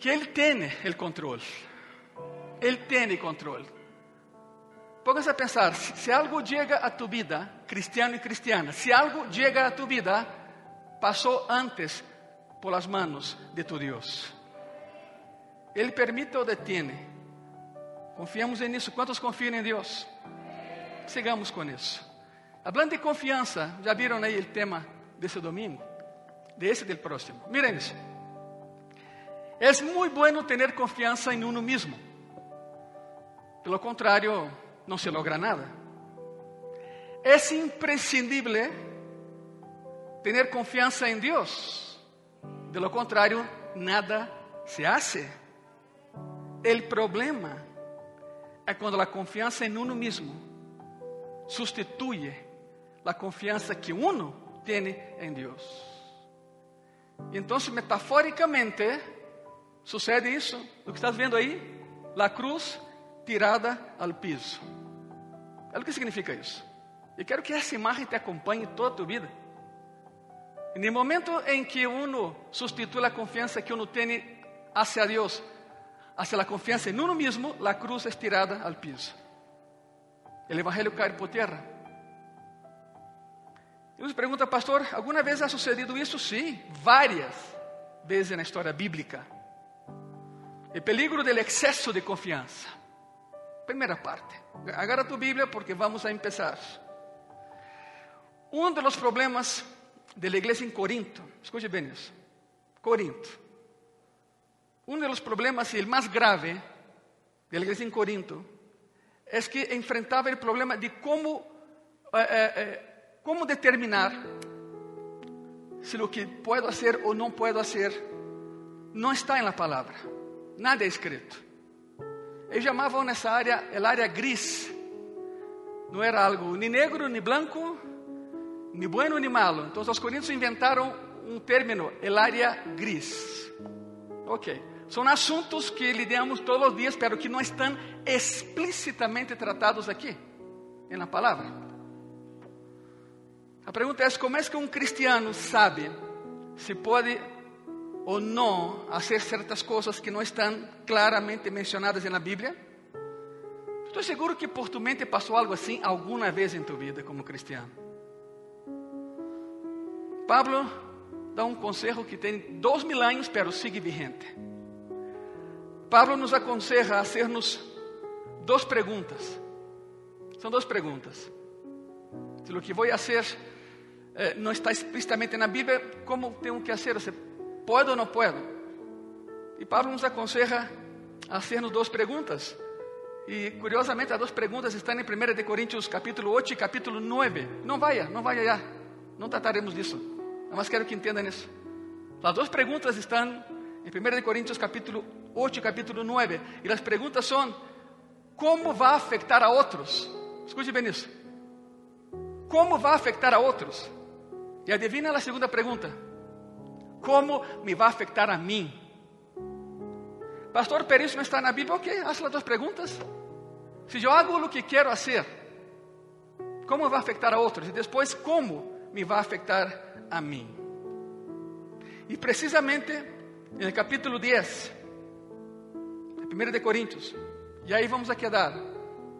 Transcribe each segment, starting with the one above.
que Ele tem o controle. Ele tem o controle. Póngase a pensar, se, se algo chega a tu vida, cristiano e cristiana, se algo chega a tu vida, passou antes por las manos de tu Deus. Ele permite ou detiene. Confiamos nisso. Quantos confiam em Deus? Sigamos com isso. Hablando de confiança, já viram aí o tema desse domingo? Desse del próximo. Miren isso. É muito bueno ter confiança em uno mesmo. Pelo contrário, não se logra nada. É imprescindível ter confiança em Deus. De lo contrário, nada se hace. O problema é quando a confiança em uno mesmo substitui a confiança que uno tem em Deus. E então, metaforicamente, sucede isso, o que estás vendo aí, a cruz tirada ao piso. É o que significa isso. Eu quero que essa imagem te acompanhe toda a tua vida. E no momento em que uno substitui a confiança que uno tem hacia Deus, hacia a confiança em uno mesmo, a cruz é tirada ao piso. O evangelho cai por terra. E nos pergunta, pastor, alguma vez ha sucedido isso? Sim, várias vezes na história bíblica. O peligro do excesso de confiança. Primeira parte. Agarra tu Bíblia porque vamos a empezar. Um dos problemas da igreja em Corinto, escute bem isso. Corinto. Um dos problemas e o mais grave da igreja em Corinto é que enfrentava o problema de como, eh, eh, eh, como determinar se o que puedo fazer ou não puedo fazer não está na palavra. Nada é escrito. Eles chamavam nessa área a área gris. Não era algo nem negro, nem branco, nem bueno, nem malo. Então os coríntios inventaram um término, el área gris. Ok. São assuntos que lidamos todos os dias, pero que não estão explicitamente tratados aqui, na palavra. A pergunta é: como é que um cristiano sabe se pode ou não fazer certas coisas que não estão claramente mencionadas na Bíblia? Estou seguro que por tu mente passou algo assim alguma vez em tu vida como cristiano. Pablo dá um conselho que tem dois mil anos, pero sigue vigente. Pablo nos aconselha a hacernos duas perguntas. São duas perguntas. Se o que vou fazer eh, não está explicitamente na Bíblia, como tenho que fazer? ¿Puedo o não puedo? E Pablo nos hacernos duas perguntas. E curiosamente, as duas perguntas estão em 1 de Coríntios capítulo 8 e capítulo 9. Não vaya, não vaya já. Não trataremos disso. Mas quero que entendam isso. As duas perguntas estão em 1 de Coríntios capítulo 8 e capítulo 9. E as perguntas são: como vai afetar a outros? Escute bem isso. Como vai afetar a outros? E adivina a segunda pergunta. Como me vai afetar a mim? Pastor, pero isso não está na Bíblia. Ok, haz as duas perguntas. Se eu hago o que quero fazer, como vai afetar a outros? E depois, como me vai afetar a mim? E precisamente no capítulo 10, 1 de Coríntios, e aí vamos a quedar.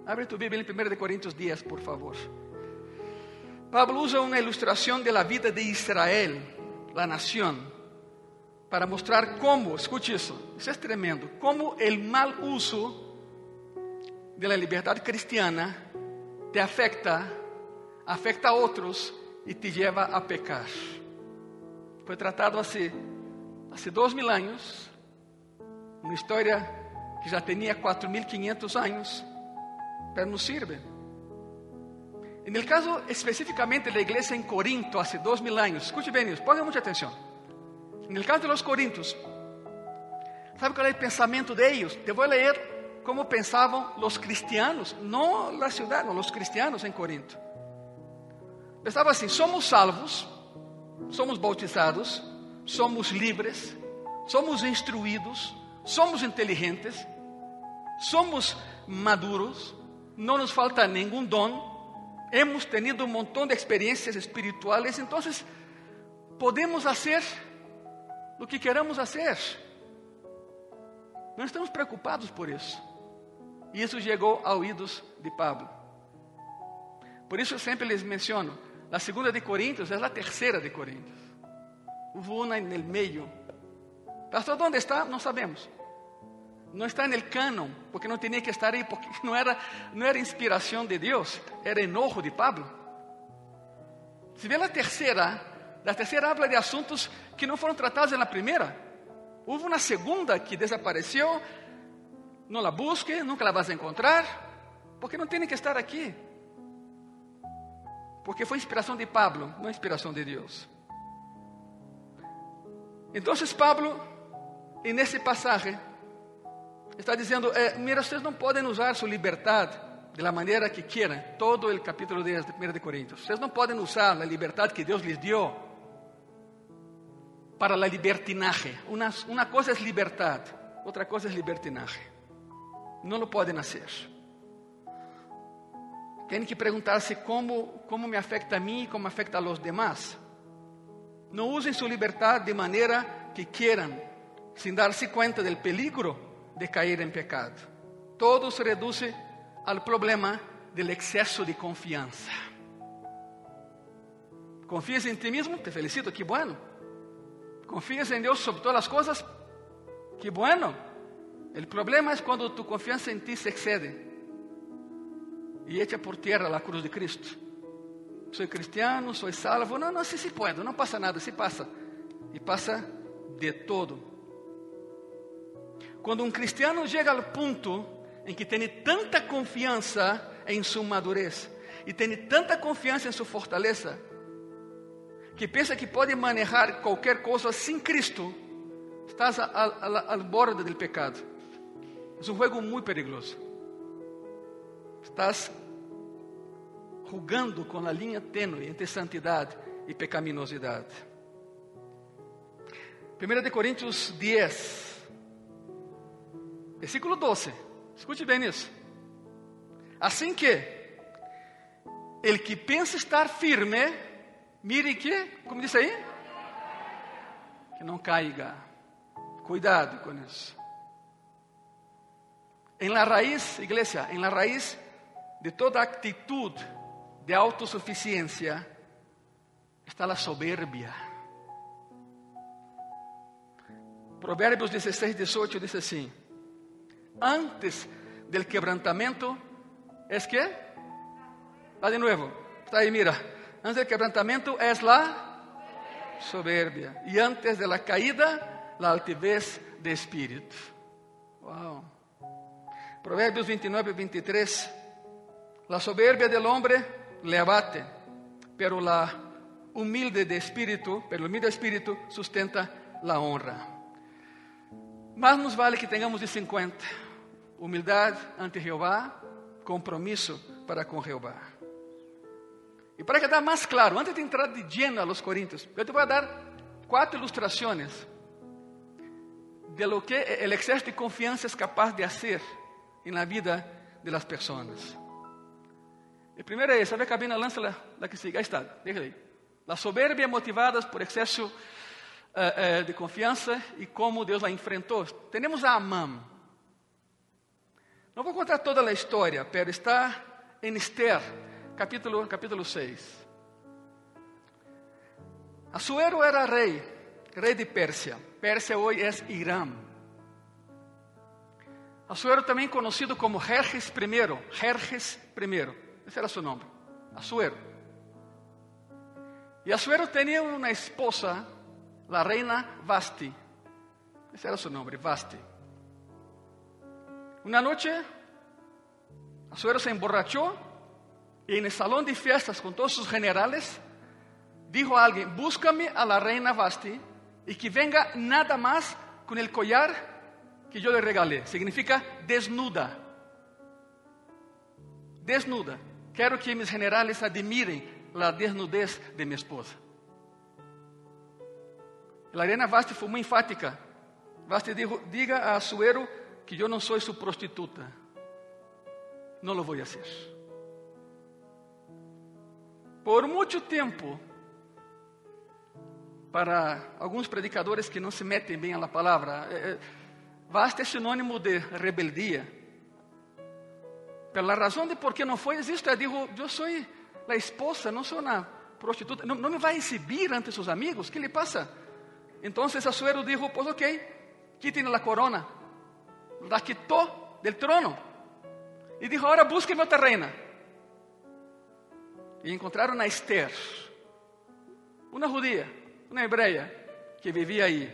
Abre tu Bíblia em 1 de Coríntios 10, por favor. Pablo usa uma ilustração da vida de Israel la nación, para mostrar como, escute isso, isso é tremendo, como o mal uso da liberdade cristiana te afecta, afecta a outros e te leva a pecar. Foi tratado há, há dois mil anos, uma história que já tinha 4.500 anos, mas não serve. En el caso específicamente de la iglesia en Corinto hace dos mil años, escuche bien, pongan mucha atención. En el caso de los Corintios, ¿sabe cuál es el pensamiento de ellos? Te voy a leer cómo pensaban los cristianos, no la ciudad, no, los cristianos en Corinto. Pensaba assim: somos salvos, somos bautizados, somos livres, somos instruídos, somos inteligentes, somos maduros, não nos falta nenhum dom, hemos tenido un montón de experiencias espirituales, entonces podemos hacer lo que queramos hacer. Não estamos preocupados por isso. E isso chegou a ouvidos de Pablo. Por isso eu sempre les menciono, a segunda de Coríntios é a terceira de Coríntios. Hubo uma no meio. Pastor, onde está? Não sabemos. Não está no canon, porque não tinha que estar aí, porque não era, não era inspiração de Deus, era enojo de Pablo. Se vê a terceira, a terceira habla de assuntos que não foram tratados na primeira. Houve uma segunda que desapareceu, não la busque, nunca la vas a encontrar, porque não tem que estar aqui. Porque foi inspiração de Pablo, não inspiração de Deus. Então, Pablo, nesse passagem, está dizendo: eh, Mira, vocês não podem usar sua liberdade de la maneira que queiram. Todo o capítulo 10 de 1 de Coríntios. Vocês não podem usar a liberdade que Deus lhes deu para a libertinaje. Uma, uma coisa é liberdade, outra coisa é libertinaje. Não lo podem fazer. Tem que perguntar-se como, como me afeta a mim e como afeta a los demás. Não usem sua liberdade de maneira que queiram, sem dar-se conta do peligro de cair em pecado. Todo se reduz ao problema do excesso de confiança. Confias em ti mesmo? Te felicito, que bueno. Confias em Deus sobre todas as coisas? Que bueno. O problema é quando tu confiança em ti se excede y echa por tierra la cruz de Cristo. Soy cristiano, soy salvo. No, no, sí, sí puedo, no pasa nada, sí pasa. Y pasa de todo. Quando um cristiano chega ao ponto em que tem tanta confiança em sua madurez e tem tanta confiança em sua fortaleza, que pensa que pode manejar qualquer coisa sem Cristo, estás ao borde do pecado. É um jogo muito perigoso. Estás jugando com a linha tênue entre santidade e pecaminosidade. 1 de Coríntios 10, versículo 12. Escute bem isso. Assim que ele que pensa estar firme, mire que, como disse aí, que não caiga. Cuidado com isso. Em la raiz, igreja, em la raiz de toda actitud de autosuficiencia está la soberbia. Proverbios 16, 18 dice así, antes del quebrantamiento, ¿es qué? Va de nuevo, está ahí, mira, antes del quebrantamiento es la soberbia y antes de la caída, la altivez de espíritu. Wow. Proverbios 29, 23 La soberbia del hombre le abate, pero la humilde de espíritu, pero el humilde de espíritu sustenta la honra. Más nos vale que tengamos de 50. Humildade ante Jeová, compromisso para com Jeová. E para quedar mais claro, antes de entrar de lleno a los Coríntios, eu te vou dar quatro ilustrações de lo que o excesso de confiança é capaz de fazer na vida de las pessoas. El primero es, a cabina, lança la, la que sigue. Ahí está, déjala ahí. La soberbia motivada por exceso uh, uh, de confiança e como Deus la enfrentou. Temos a Amam. Não vou contar toda a história, pero está em Esther, capítulo, capítulo 6. Assuero era rei, rei de Pérsia. Pérsia hoje é Irã. Assuero também conhecido como Jerjes I, Jerjes I. Ese era su nombre, Asuero. Y Asuero tenía una esposa, la reina Vasti. Ese era su nombre, Vasti. Una noche, Asuero se emborrachó y en el salón de fiestas con todos sus generales, dijo a alguien, búscame a la reina Vasti y que venga nada más con el collar que yo le regalé. Significa desnuda. Desnuda. Quero que mis generales admirem a desnudez de minha esposa. A Arena Vasti foi muito enfática. Vasti dijo, diga a Suero que eu não sou sua prostituta. Não lo vou fazer. Por muito tempo, para alguns predicadores que não se metem bem na palavra, eh, Basta é sinônimo de rebeldia. Pela razão de por que não foi, existe. Eu digo, eu sou a esposa, não sou uma prostituta. Não, me vai exibir ante seus amigos. Que lhe passa? Então, a suero dijo, pues ok, quiten a corona. La quitó del trono. E dijo, agora búsqueme outra reina. E encontraram a Esther, uma judia, uma hebreia, que vivia aí.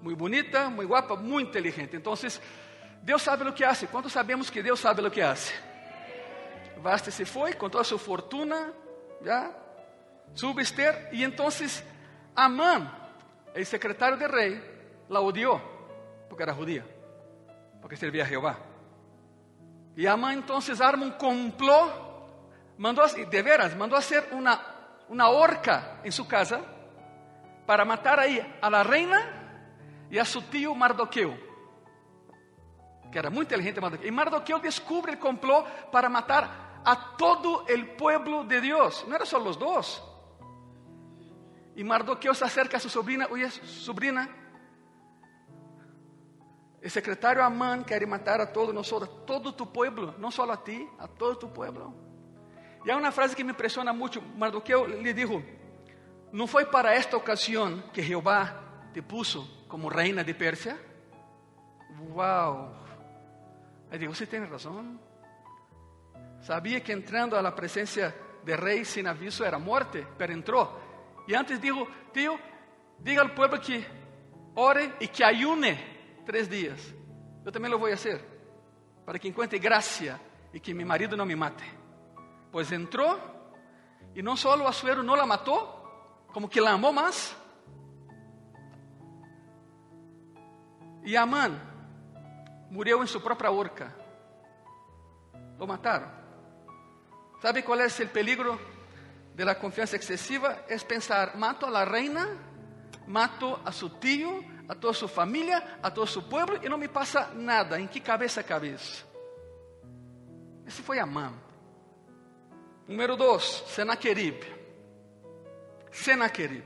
Muito bonita, muito guapa, muito inteligente. Então, Deus sabe o que hace. Quantos sabemos que Deus sabe o que hace? Vaste se foi com toda a sua fortuna, sube Esther, e então Amã, o secretário do rei, la odiou, porque era judia, porque servia a Jeová. E Amã então arma um complô, mandou, de veras, mandou fazer uma, uma horca em sua casa, para matar aí a la reina e a seu tio Mardoqueu, que era muito inteligente Mardoqueu. E Mardoqueu descobre o complô para matar a todo o povo de Deus. Não era só os dois. E Mardoqueu se acerca a sua sobrinha, oye, sobrinha, o secretário Amán quer matar a todos nós, a todo tu pueblo, não só a ti, a todo tu pueblo. E há uma frase que me impressiona muito. Mardoqueu lhe disse: Não foi para esta ocasião que Jeová te puso como reina de Pérsia? Uau! Aí digo: Você tem razão. Sabia que entrando a la presença de rei sem aviso era morte, mas entrou. E antes digo: Tio, diga ao povo que ore e que ayune três dias. Eu também lo vou fazer, para que encontre graça e que meu marido não me mate. Entrou e não só o Asuero não la matou, como que la amou mais. E Amã morreu em sua própria horca. Lo mataram. ¿Sabe qual é o peligro de la confiança excesiva? É pensar, mato a la reina, mato a su tío, a toda su familia, a todo su pueblo e não me passa nada. Em que cabeça cabe isso? Esse foi Amã. Número dois, Senaquerib. Senaquerib,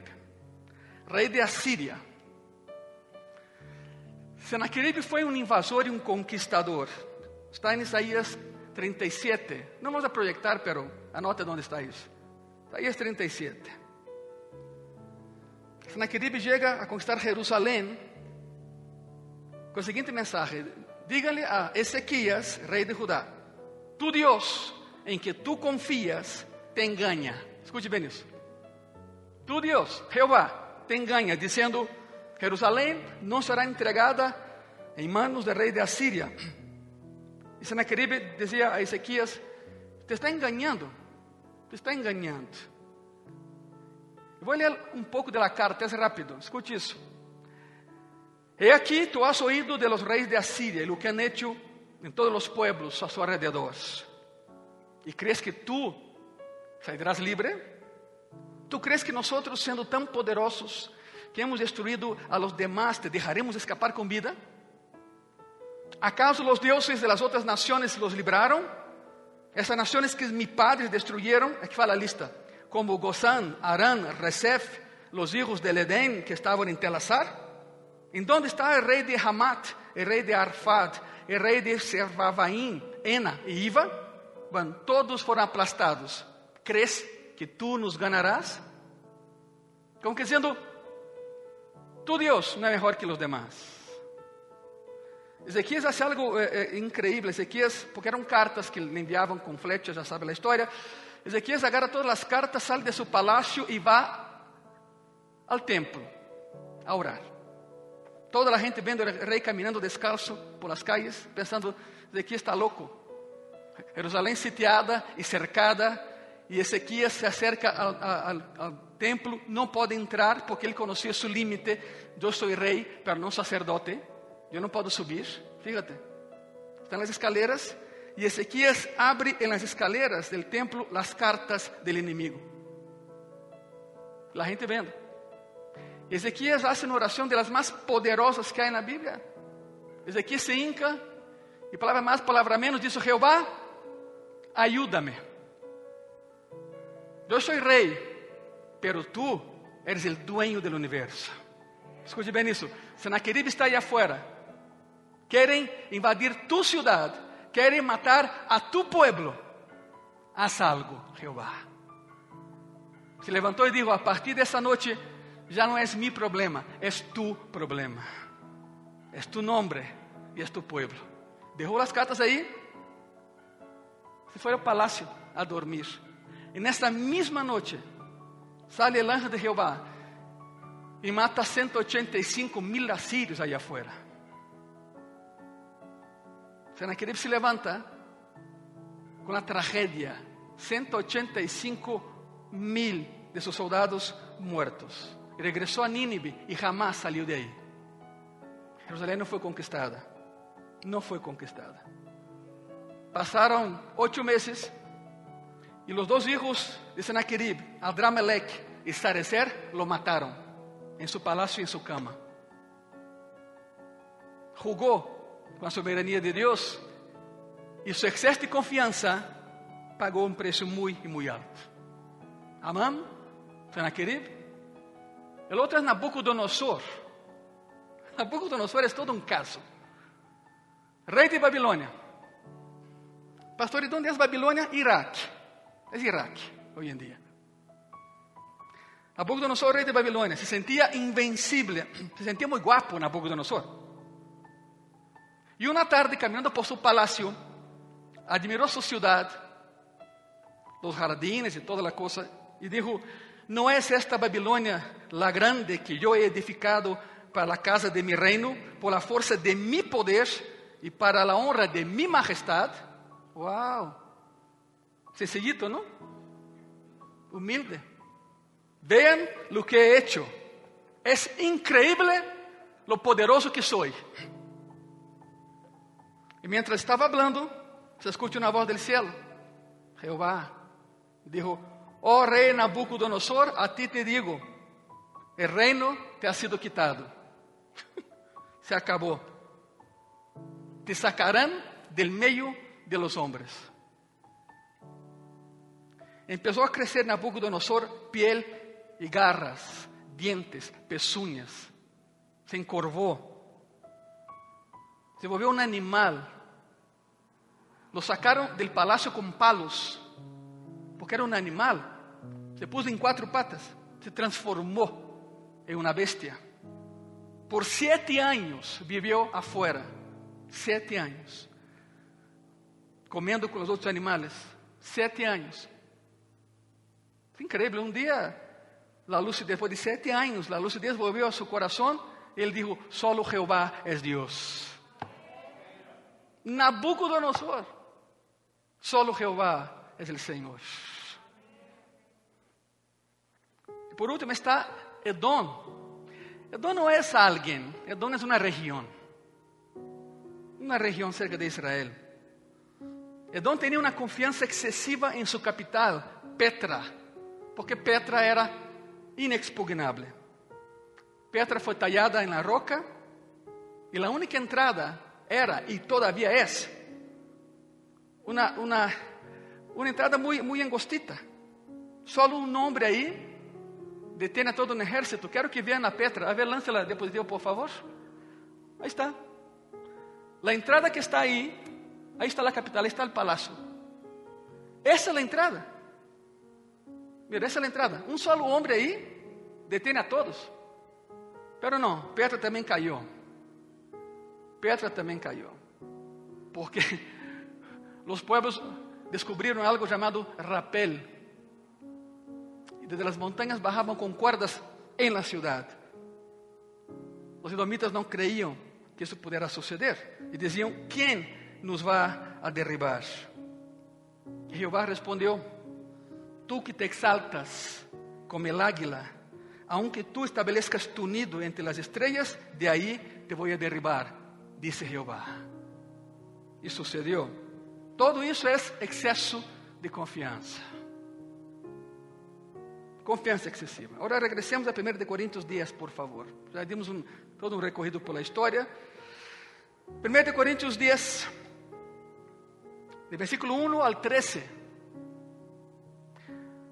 rei de Assíria. Senaquerib foi um invasor e um conquistador. Está em Isaías 37. Não vamos a projetar, pero anota onde está isso. Isaías 37. Senaquerib chega a conquistar Jerusalém com a seguinte mensagem: Diga-lhe a Ezequias, rei de Judá, tu Deus em que tu confias te engana. Escute bem isso. Tu Deus, Jeová, te engana, dizendo: Jerusalém não será entregada em manos do rei de Assíria. E Senaquerib dizia a Ezequias: Te está enganando, te está enganando. Vou ler um pouco da carta, é rápido, escute isso. He aqui, tu has oído de los reis de Asiria e lo que han hecho en todos los pueblos a su alrededor. ¿Y crees que tú saldrás libre? ¿Tú crees que nosotros, siendo tan poderosos, que hemos destruído a los demás, te dejaremos escapar con vida? ¿Acaso los dioses de las otras naciones los libraron? Esas naciones que mis padres destruyeron, aquí va la lista, como Gozán, Arán, Resef, los hijos del Edén que estaban en Telazar. ¿En dónde está el rey de Hamat, el rey de Arfad, el rey de Servavaim, Ena e Iva? Bueno, todos foram aplastados. ¿Crees que tú nos ganarás? Como que dizendo, tu Deus não é melhor que os demais. Ezequias hace algo eh, eh, increíble. Ezequias, porque eram cartas que le enviavam com flechas, já sabe a história. Ezequias agarra todas as cartas, sai de seu palácio e vai ao templo a orar. Toda a gente vendo o rei caminhando descalço por las calles, pensando, Ezequias está louco. Jerusalém sitiada e cercada, e Ezequias se acerca ao, ao, ao templo, não pode entrar porque ele conhecia seu limite. Eu sou rei, mas não sacerdote, eu não posso subir. Fíjate, estão nas escaleras e Ezequias abre em las escaleras del templo as cartas del inimigo. A gente vendo. Ezequias hace uma oração de las más poderosas que há na Bíblia. Ezequias se hinca e palavra mais, palavra menos, diz: Jeová, ayúdame. Eu sou rei, pero tu eres o dueño do universo. Escute bem isso. Senaquerib está aí afuera. quieren invadir tu ciudad, quieren matar a tu pueblo, haz algo, Jehová. Se levantou e dijo, a partir dessa noite já não é mi problema, é tu problema. É tu nome e é tu pueblo. Derrou as cartas aí, se foi ao palácio a dormir. E nesta mesma noite, sale o anjo de Jeová e mata 185 mil assírios aí afuera. Senaquerib se levanta com a tragédia: 185 mil de seus soldados mortos. E regressou a Nínive e jamás saiu de aí. Jerusalém não foi conquistada. Não foi conquistada. Passaram oito meses e os dois filhos de Senaquerib, Adramelech e Sarecer, lo mataram em seu palácio e em sua cama. Jugou com a soberania de Deus e seu excesso de confiança pagou um preço muito, muito alto. Amam, Senaquerib. O outro é Nabucodonosor. Nabucodonosor é todo um caso. Rei de Babilônia. Pastor, onde é Babilônia? Iraque. É Iraque, hoje em dia. Nabucodonosor, rei de Babilônia, se sentia invencível, se sentia muito guapo Nabucodonosor. E uma tarde, caminhando por seu palácio, admirou sua cidade, os jardines e toda a coisa, e disse: Não é esta Babilônia la grande que eu he edificado para a casa de mi reino, por la força de mi poder e para a honra de mi majestade? Uau! Sencillito, não? Humilde. Vean lo que he hecho. Es increíble lo poderoso que soy. E mientras estava hablando, se escuta uma voz del cielo. Jehová dijo, oh rei Nabucodonosor, a ti te digo, el reino te ha sido quitado. se acabou. Te sacarán del meio de los hombres. Empezó a crecer Nabucodonosor piel y garras, dientes, pezuñas. Se encorvó. Se volvió un animal. Lo sacaron del palacio con palos, porque era un animal. Se puso en cuatro patas, se transformó en una bestia. Por siete años vivió afuera, siete años, comiendo con los otros animales, siete años. Foi incrível. Um dia, a lucidez, depois de sete anos, a lucidez volviu a seu coração. Ele disse: Solo Jeová é Deus. Nabucodonosor, solo Jeová é o Senhor. E por último está Edom. Edom não é alguém, Edom é uma região. Uma região cerca de Israel. Edom tinha uma confiança excessiva em sua capital, Petra porque Petra era inexpugnável. Petra foi tallada na roca e a única entrada era, e todavia é, uma, uma, uma entrada muito, muito angostita. Só um homem aí detém a todo um exército. Quero que vejam a Petra. A ver, lance a diapositiva, por favor. Aí está. A entrada que está aí, aí está a capital, aí está o palácio. Essa é a entrada. Mira, essa é a entrada. Um solo homem aí detém a todos. Pero não, Petra também caiu. Petra também caiu. Porque os pueblos descobriram algo chamado rapel. E desde as montanhas bajavam com cordas em la ciudad. Os edomitas não creiam que isso pudesse suceder. E diziam: Quem nos vai a derribar? E Jeová respondeu: Tú que te exaltas como el águila, aunque tú establezcas tu nido entre las estrellas, de ahí te voy a derribar, dice Jehová. E sucedeu. Todo isso é excesso de confiança. Confiança excessiva. Agora regressemos a 1 de Coríntios 10, por favor. Já dimos um, todo um recorrido pela história. 1 de Coríntios 10, de versículo 1 al 13.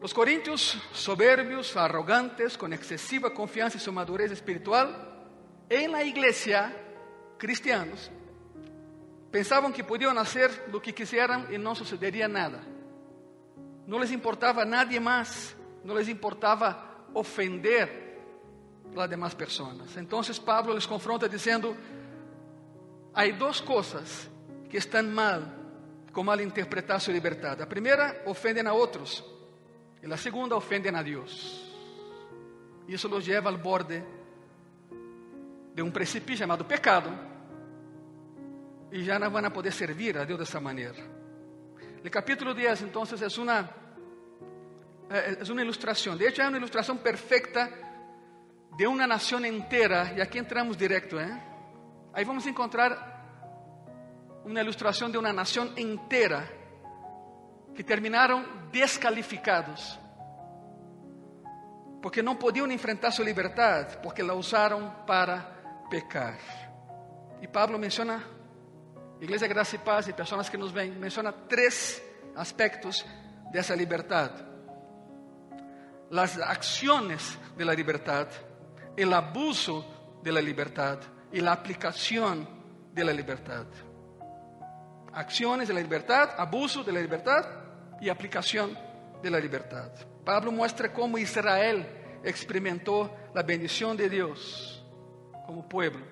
Los corintios soberbios, arrogantes, con excesiva confianza y su madurez espiritual, en la iglesia, cristianos, Pensavam que podiam hacer lo que quisieran y no sucedería nada. No les importava nadie más, no les importava ofender las demás personas. Entonces Pablo les confronta diciendo, hay dos cosas que están mal com mal interpretar sua liberdade. A primeira, ofendem a outros. E a segunda, ofendem a Deus. Isso los leva ao borde de um precipício chamado pecado. E já não vão poder servir a Deus dessa maneira. O capítulo 10, então, é uma, é uma ilustração. De hecho, é uma ilustração perfeita de uma nação inteira. E aqui entramos direto, ¿eh? Aí vamos encontrar uma ilustração de uma nação inteira que terminaram descalificados porque não podiam enfrentar sua liberdade, porque la usaram para pecar. E Pablo menciona, Igreja Graça e Paz e pessoas que nos veem, menciona três aspectos dessa liberdade: as ações de la liberdade, o abuso de la liberdade e a aplicação de la liberdade acciones de la libertad, abuso de la libertad y aplicación de la libertad. Pablo muestra cómo Israel experimentó la bendición de Dios como pueblo,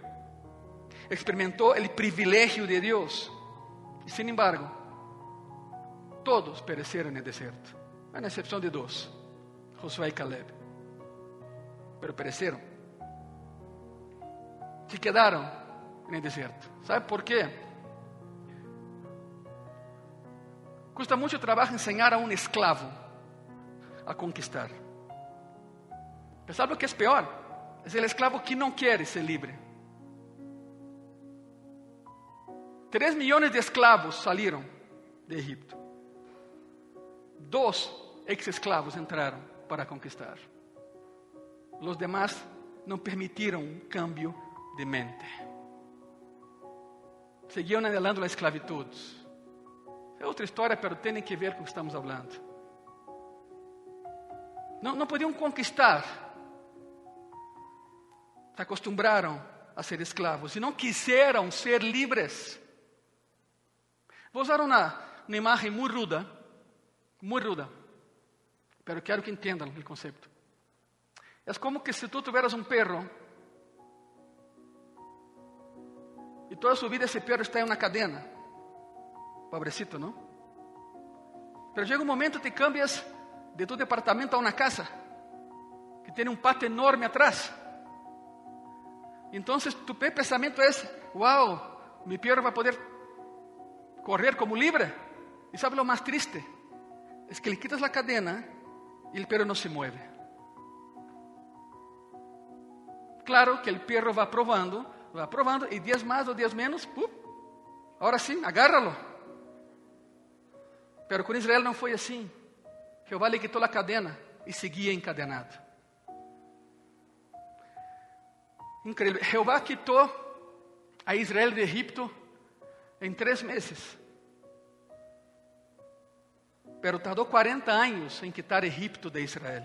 experimentó el privilegio de Dios y sin embargo todos perecieron en el desierto, a excepción de dos, Josué y Caleb, pero perecieron. Se quedaron en el desierto. ¿Sabe por qué? Custa muito trabalho ensinar a um escravo a conquistar. Sabe o que é pior? É o escravo que não quer ser livre. Três milhões de escravos saíram de Egipto. Dois ex-escravos entraram para conquistar. Os demais não permitiram um cambio de mente. Seguiam anelando a esclavitud. É outra história, pero tem que ver com o que estamos falando. Não, não podiam conquistar. Se acostumbraram a ser escravos e não quiseram ser livres. Vou usar uma, uma imagem muito ruda, muito ruda, pero quero que entendam o conceito. É como que se tu tuvieras um perro e toda sua vida esse perro está em uma cadena. Pobrecito, ¿no? Pero llega un momento te cambias de tu departamento a una casa que tiene un patio enorme atrás. Entonces tu pensamiento es, wow, mi perro va a poder correr como libre. ¿Y sabe lo más triste? Es que le quitas la cadena y el perro no se mueve. Claro que el perro va probando, va probando y días más o días menos, ¡pum! ahora sí, agárralo. Pero com Israel não foi assim. Jeová lhe quitou a cadena e seguia encadenado. Incrível. Jeová quitou a Israel de Egipto em três meses. Pero tardou 40 anos em quitar Egipto de Israel.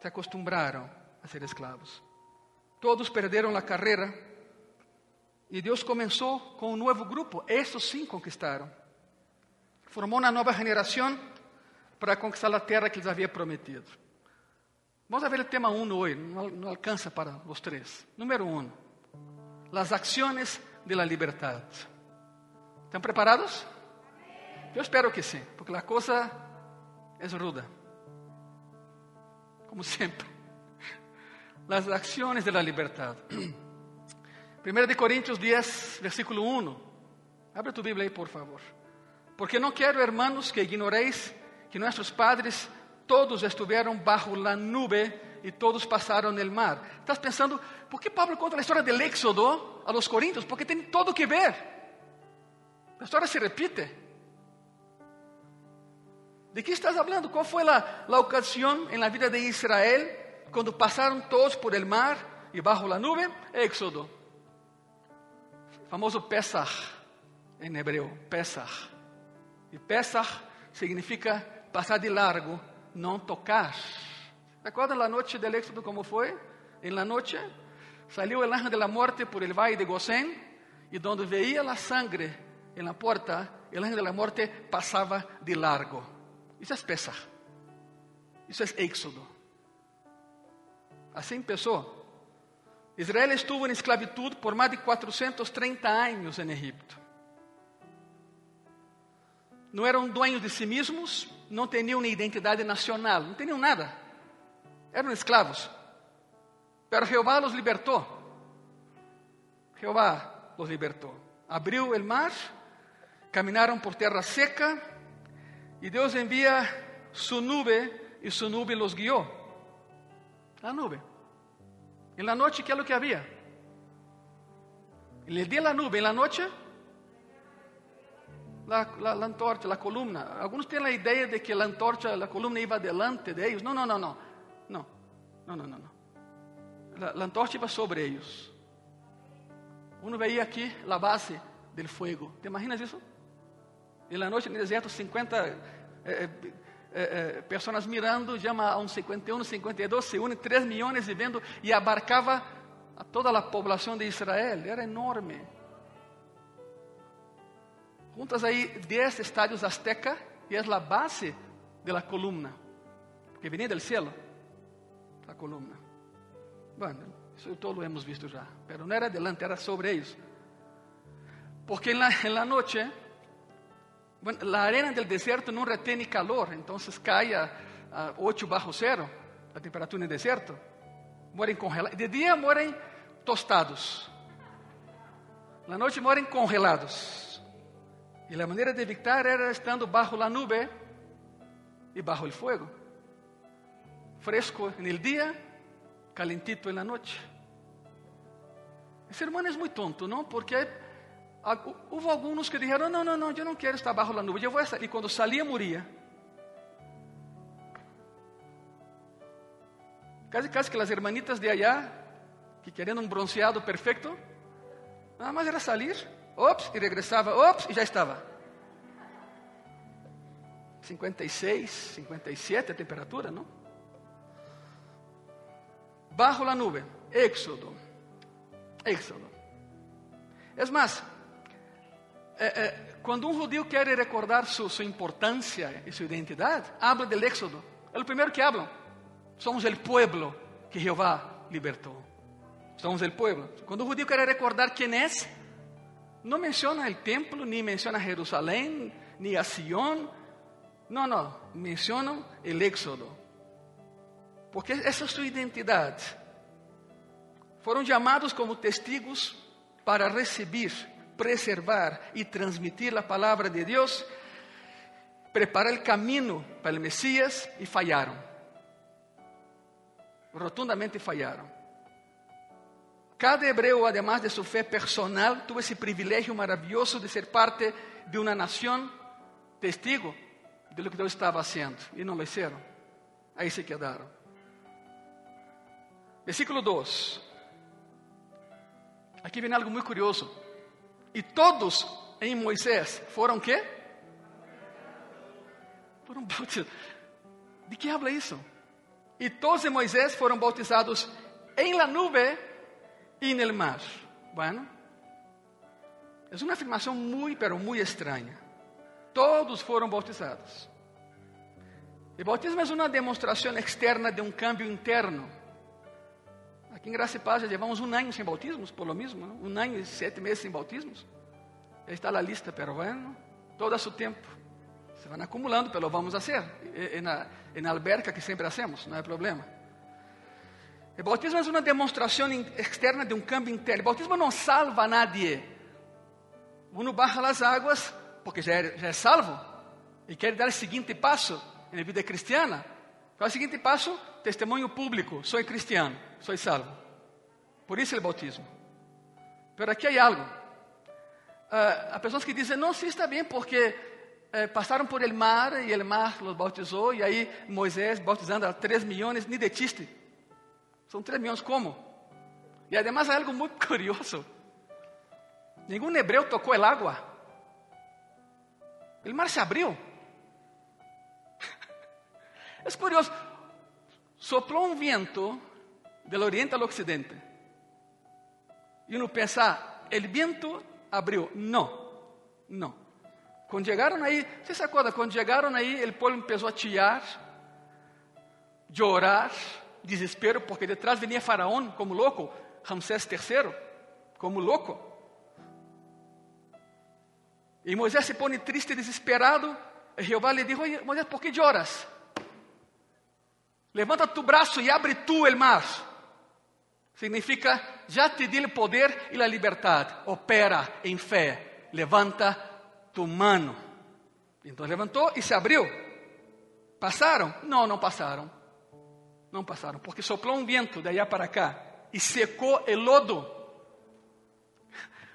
Se acostumbraram a ser escravos. Todos perderam a carreira e Deus começou com um novo grupo. Esses sim conquistaram. Formou uma nova geração para conquistar a terra que lhes havia prometido. Vamos ver o tema 1 hoje, não alcança para os três. Número 1. As ações de la libertad. ¿Estão preparados? Eu espero que sim, porque a coisa é ruda. Como sempre. As ações de la libertad. 1 de Coríntios 10, versículo 1. Abre tu Bíblia aí, por favor. Porque não quero, hermanos, que ignoreis que nossos padres todos estiveram bajo la nube e todos passaram no mar. Estás pensando, por que Pablo conta a história del Éxodo a los Coríntios? Porque tem todo que ver. A história se repite. ¿De que estás falando? Qual foi a, a ocasião em la vida de Israel quando passaram todos por el mar e bajo la nube? Éxodo famoso Pesach em hebreu, Pesach. E Pesach significa passar de largo, não tocar. Recorda a noite del éxodo como foi? Em la noite saiu o ángel de la muerte por el valle de Gosén Y donde veía la sangre en la puerta, el ángel de la muerte pasaba de largo. Isso é Pesach. Isso é Éxodo. Assim empezó. Israel estuvo en esclavitud por más de 430 años en Egipto. Não eram dueños de si mesmos, não tinham uma identidade nacional, não tinham nada. Eram escravos. Pero Jehová los libertou. Jehová los libertou. Abriu o mar, caminaram por terra seca e Deus envia su nube e su nube los guiou. A nube. En la noche, ¿qué es lo que había? En el la nube, en la noche la, la, la, antorcha, la columna. Algunos tienen la idea de que la antorcha, la columna iba delante de ellos. No, no, no, no. No, no, no, no. no. La, la antorcha iba sobre ellos. Uno veía aquí la base del fuego. ¿Te imaginas eso? En la noche en el desierto, 50 eh, eh, eh, pessoas mirando, llama a uns 51, 52, se une 3 milhões e vendo, e abarcava a toda a população de Israel, era enorme. Juntas aí 10 estádios azteca e é a base da coluna, que vinha do céu, a coluna. Bueno, isso todo hemos visto já, mas não era delante, era sobre eles. Porque en la, en la noche Bueno, la arena del desierto no retiene calor, entonces cae a, a 8 bajo cero la temperatura en el desierto. Mueren congelados. De día mueren tostados. La noche mueren congelados. Y la manera de evitar era estando bajo la nube y bajo el fuego. Fresco en el día, calentito en la noche. Esse irmão é muito tonto, não? Porque Houve alguns que disseram: Não, não, não, eu não quero estar baixo da nuvem, eu vou estar. E quando salia, moria. Casi, casi que as hermanitas de allá, que queriam um bronceado perfeito, nada mais era salir, ops, e regressava, ops, e já estava. 56, 57 a temperatura, não? Bajo la nube, Éxodo. Éxodo. Es más, eh, eh, quando um judeu quer recordar sua, sua importância e sua identidade, habla del Éxodo. É o primeiro que hablam. Somos o pueblo que Jeová libertou. Somos o pueblo. Quando o judeu quer recordar quem é, não menciona o templo, nem menciona Jerusalém, nem a Sion. Não, não. Mencionam o Éxodo. Porque essa é sua identidade. Foram chamados como testigos para receber preservar y transmitir la palabra de Dios, preparar el camino para el Mesías y fallaron. Rotundamente fallaron. Cada hebreo, además de su fe personal, tuvo ese privilegio maravilloso de ser parte de una nación testigo de lo que Dios estaba haciendo. Y no lo hicieron. Ahí se quedaron. Versículo 2. Aqui vem algo muito curioso. E todos em Moisés foram quê? Foram bautizados. De que habla isso? E todos em Moisés foram bautizados em la nube e no mar. Bueno, é uma afirmação muito, pero muito estranha. Todos foram bautizados. O bautismo é uma demonstração externa de um cambio interno. Aqui em Graça e Paz já levamos um ano sem bautismos, por lo mesmo, um ano e sete meses sem bautismos. Já está na lista, pero bueno, todo a seu tempo. Se vão acumulando, pelo vamos a hacer. E, na, na alberca que sempre hacemos, não é problema. O bautismo é uma demonstração externa de um cambio interno. O bautismo não salva a nadie. Uno baja as águas porque já é, já é salvo e quer dar o seguinte passo na vida cristiana. Qual é o seguinte passo? Testemunho público. Sou cristiano, sou salvo. Por isso o bautismo. Pero aqui há algo. Uh, há pessoas que dizem, não, sim, está bem, porque uh, passaram por el mar e el mar los bautizou, e aí Moisés bautizando a 3 milhões, nem de chiste. São 3 milhões como? E además há algo muito curioso. Nenhum hebreu tocou el agua. O mar se abriu. É curioso. Soplou um vento do oriente ao ocidente. E uno pensa, el viento abrió. No, no. Cuando llegaron ahí, ¿se se acuerda? Cuando llegaron ahí, el pueblo empezó a chillar, llorar, desespero, porque detrás venía Faraón como loco, Ramsés III, como loco. E Moisés se põe triste e desesperado. E Jeová lhe dijo: Moisés, por que lloras? Levanta tu braço e abre tu el mar. Significa, já te di o poder e a liberdade. Opera em fé. Levanta tu mano. Então levantou e se abriu. Passaram? Não, não passaram. Não passaram, porque soplou um vento de allá para cá e secou o lodo.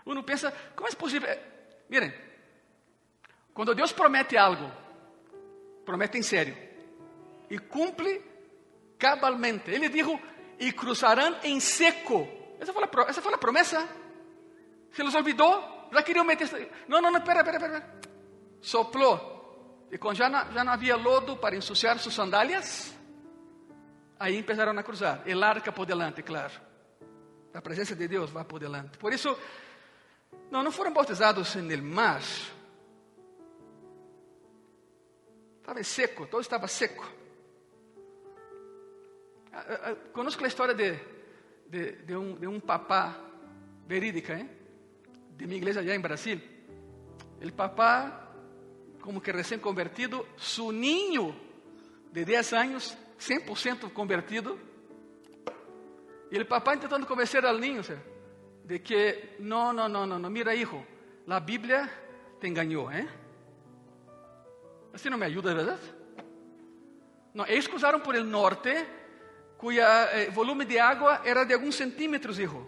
Uno pensa, como é possível? Miren, quando Deus promete algo, promete em sério e cumpre cabalmente. Ele dijo: e cruzarão em seco. Essa foi a, essa foi a promessa. Se los olvidou? Já queriam meter. Não, não, não, espera, espera, espera. Soplou. E quando já não, já não havia lodo para ensuciar suas sandálias, aí começaram a cruzar. El arca por delante, claro. A presença de Deus vai por delante. Por isso, não, não foram bautizados no mar Estava seco, todo estava seco. Ah, ah, ah, Conozco a história de, de, de, um, de um papá verídica, hein? de minha igreja já em Brasil. O papá, como que recém convertido, su niño de 10 anos, 100% convertido. E o papá tentando convencer ao niño de que, não, não, não, não, mira hijo, a Bíblia te enganou, ¿eh? Assim não me ajuda, verdade? Não, eles cruzaram por el norte, cuyo eh, volume de água era de alguns centímetros, hijo.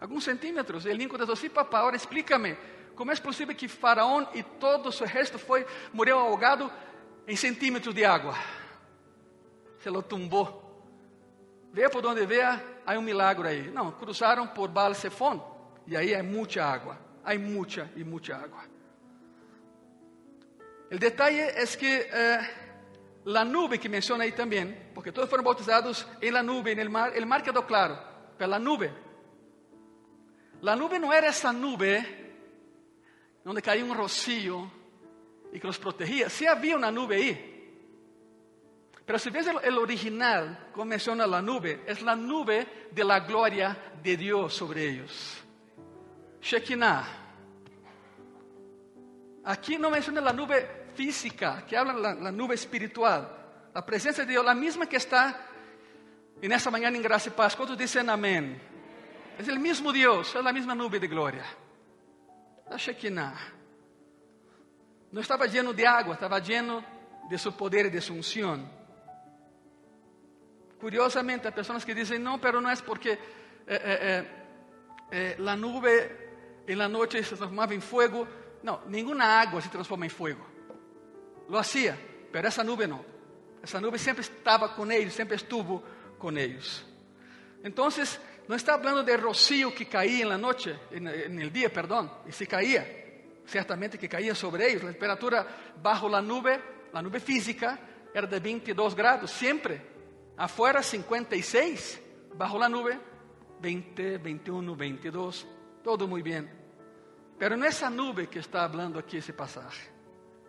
Alguns centímetros. E el niño dijo, sí, papá, agora explícame, como é possível que Faraón e todo seu resto foi, morreu ahogado em centímetros de água? Se lo tumbou. Veja por onde veja, há um milagre aí. Não, cruzaram por Baal Zephon, e aí é muita água. Há muita e muita água. El detalle es que eh, la nube que menciona ahí también, porque todos fueron bautizados en la nube, en el mar, el mar quedó claro, pero la nube, la nube no era esa nube donde caía un rocío y que los protegía, sí había una nube ahí. Pero si ves el, el original, como menciona la nube, es la nube de la gloria de Dios sobre ellos. Shekinah. Aqui não menciona a nuvem física, que habla la, la nube espiritual. A presença de Deus, a mesma que está nessa manhã em graça e paz. Quantos dizem amém? É o mesmo Deus, é a mesma nube de glória. A Shekinah. Não estava lleno de água, estava lleno de seu poder e de sua unção. Curiosamente, há pessoas que dizem, não, pero não é porque eh, eh, eh, a nube em la noite se transformava em fogo. Não, nenhuma água se transforma em fogo. Lo hacía, pero esa nube no. Esa nube siempre estaba con ellos, siempre estuvo con ellos. Entonces, no está hablando de rocío que caía en la noche, en, el día, perdón, y si caía, ciertamente que caía sobre ellos. La temperatura bajo la nube, la nube física, era de 22 grados, siempre. Afuera 56, bajo la nube 20, 21, 22, todo muy bien. Pero no es esa nube que está hablando aquí ese pasaje.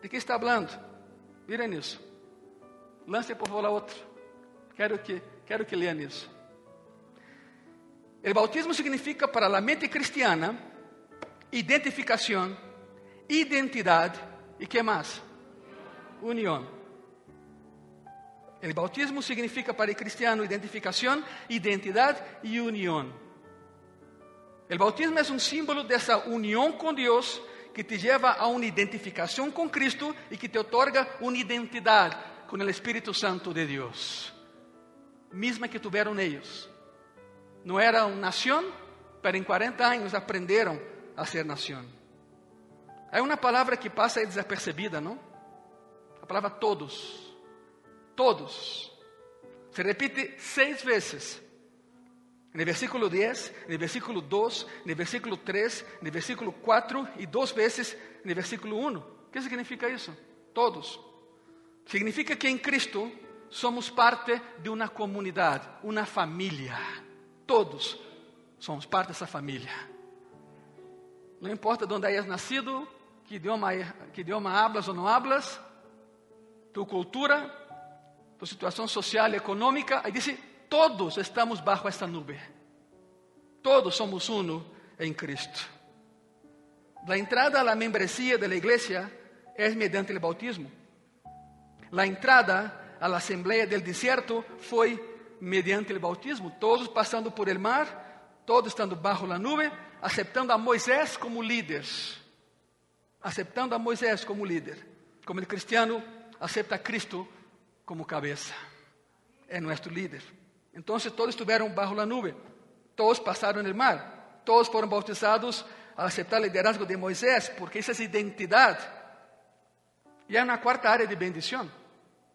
¿De qué está hablando? Miren isso. Lance por favor outro. Quero que, quero que leiam isso. O bautismo significa para a mente cristiana identificação, identidade e que mais? União. O bautismo significa para o cristiano identificação, identidade e união. O bautismo é um símbolo dessa união com Deus que te lleva a uma identificação com Cristo e que te otorga uma identidade com o Espírito Santo de Deus, mesma que tiveram eles. Não eram nação, mas em 40 anos aprenderam a ser nação. Há uma palavra que passa desapercebida, não? A palavra todos. Todos. Se repite seis vezes El versículo 10, en el versículo 2, en el versículo 3, en el versículo 4 y dos veces en el versículo 1. ¿Qué significa eso? Todos. Significa que en Cristo somos parte de una comunidad, una familia. Todos somos parte de esa familia. Não importa onde hayas nascido, que idioma, que idioma hablas ou não hablas, tu cultura, tu situação social e econômica. Aí diz: todos estamos bajo esta nube. Todos somos uno em Cristo. La entrada a la membresía de la iglesia es mediante el bautismo. La entrada a la asamblea del desierto foi mediante el bautismo. Todos passando por el mar, todos estando bajo la nube, aceptando a Moisés como líder. Aceptando a Moisés como líder. Como el cristiano acepta a Cristo como cabeça. É nosso líder. Então todos estiveram bajo la nube. Todos passaram el mar. Todos foram bautizados a aceitar o liderazgo de Moisés, porque essa é identidade. E há uma quarta área de bendição.